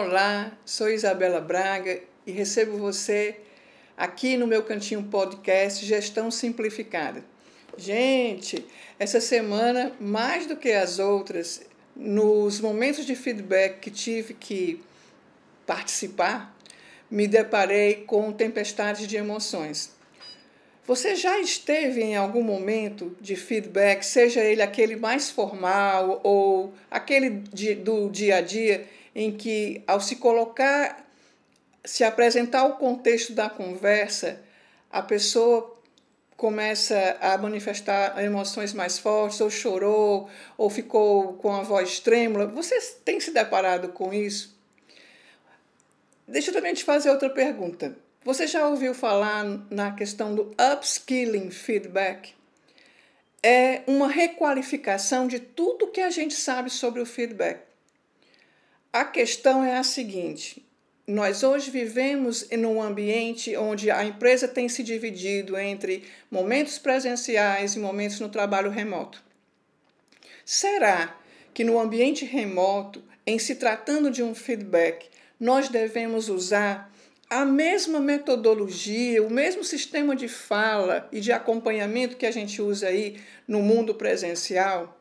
Olá, sou Isabela Braga e recebo você aqui no meu cantinho podcast Gestão Simplificada. Gente, essa semana, mais do que as outras, nos momentos de feedback que tive que participar, me deparei com tempestades de emoções. Você já esteve em algum momento de feedback, seja ele aquele mais formal ou aquele de, do dia a dia, em que, ao se colocar, se apresentar o contexto da conversa, a pessoa começa a manifestar emoções mais fortes, ou chorou, ou ficou com a voz trêmula. Você tem se deparado com isso? Deixa eu também te fazer outra pergunta. Você já ouviu falar na questão do upskilling feedback? É uma requalificação de tudo que a gente sabe sobre o feedback. A questão é a seguinte: nós hoje vivemos em um ambiente onde a empresa tem se dividido entre momentos presenciais e momentos no trabalho remoto. Será que no ambiente remoto, em se tratando de um feedback, nós devemos usar a mesma metodologia, o mesmo sistema de fala e de acompanhamento que a gente usa aí no mundo presencial?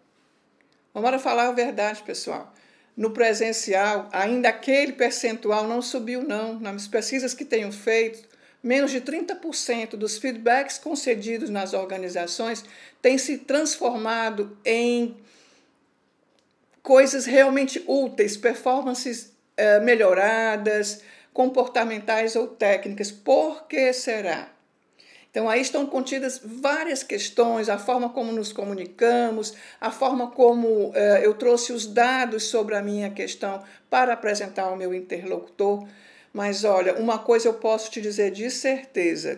Vamos falar a verdade, pessoal. No presencial, ainda aquele percentual não subiu, não. Nas pesquisas que tenho feito, menos de 30% dos feedbacks concedidos nas organizações têm se transformado em coisas realmente úteis, performances eh, melhoradas, comportamentais ou técnicas. Por que será? Então, aí estão contidas várias questões, a forma como nos comunicamos, a forma como uh, eu trouxe os dados sobre a minha questão para apresentar ao meu interlocutor. Mas olha, uma coisa eu posso te dizer de certeza: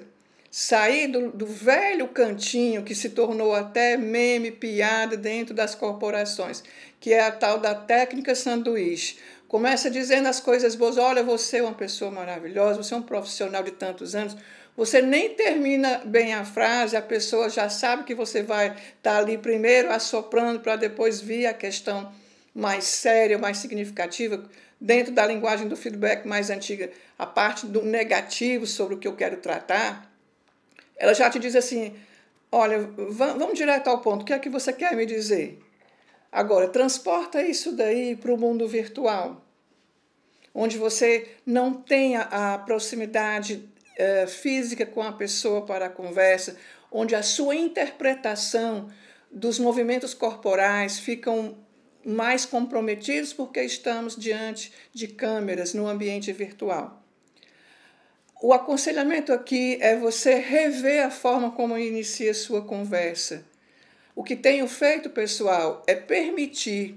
sair do, do velho cantinho que se tornou até meme, piada dentro das corporações, que é a tal da técnica sanduíche. Começa dizendo as coisas boas: olha, você é uma pessoa maravilhosa, você é um profissional de tantos anos você nem termina bem a frase, a pessoa já sabe que você vai estar tá ali primeiro assoprando para depois vir a questão mais séria, mais significativa, dentro da linguagem do feedback mais antiga, a parte do negativo sobre o que eu quero tratar. Ela já te diz assim: olha, vamos direto ao ponto, o que é que você quer me dizer? Agora, transporta isso daí para o mundo virtual, onde você não tem a proximidade eh, física com a pessoa para a conversa, onde a sua interpretação dos movimentos corporais ficam mais comprometidos porque estamos diante de câmeras no ambiente virtual. O aconselhamento aqui é você rever a forma como inicia sua conversa. O que tenho feito, pessoal, é permitir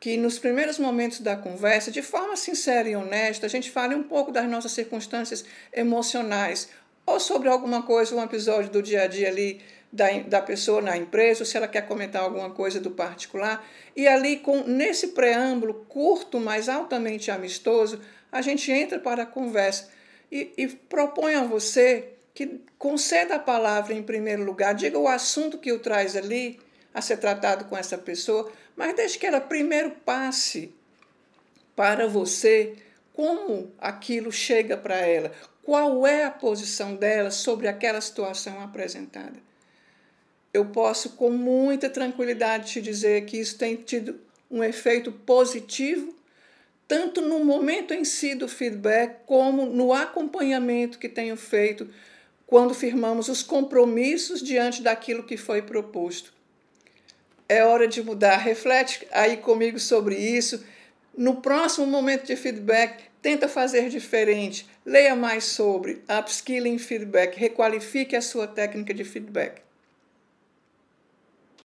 que nos primeiros momentos da conversa, de forma sincera e honesta, a gente fale um pouco das nossas circunstâncias emocionais, ou sobre alguma coisa, um episódio do dia a dia ali da, da pessoa na empresa, ou se ela quer comentar alguma coisa do particular. E ali, com nesse preâmbulo curto, mas altamente amistoso, a gente entra para a conversa e, e propõe a você que conceda a palavra em primeiro lugar, diga o assunto que o traz ali a ser tratado com essa pessoa, mas deixe que ela primeiro passe para você como aquilo chega para ela, qual é a posição dela sobre aquela situação apresentada. Eu posso com muita tranquilidade te dizer que isso tem tido um efeito positivo, tanto no momento em si do feedback, como no acompanhamento que tenho feito quando firmamos os compromissos diante daquilo que foi proposto é hora de mudar. Reflete aí comigo sobre isso. No próximo momento de feedback, tenta fazer diferente. Leia mais sobre upskilling feedback, requalifique a sua técnica de feedback.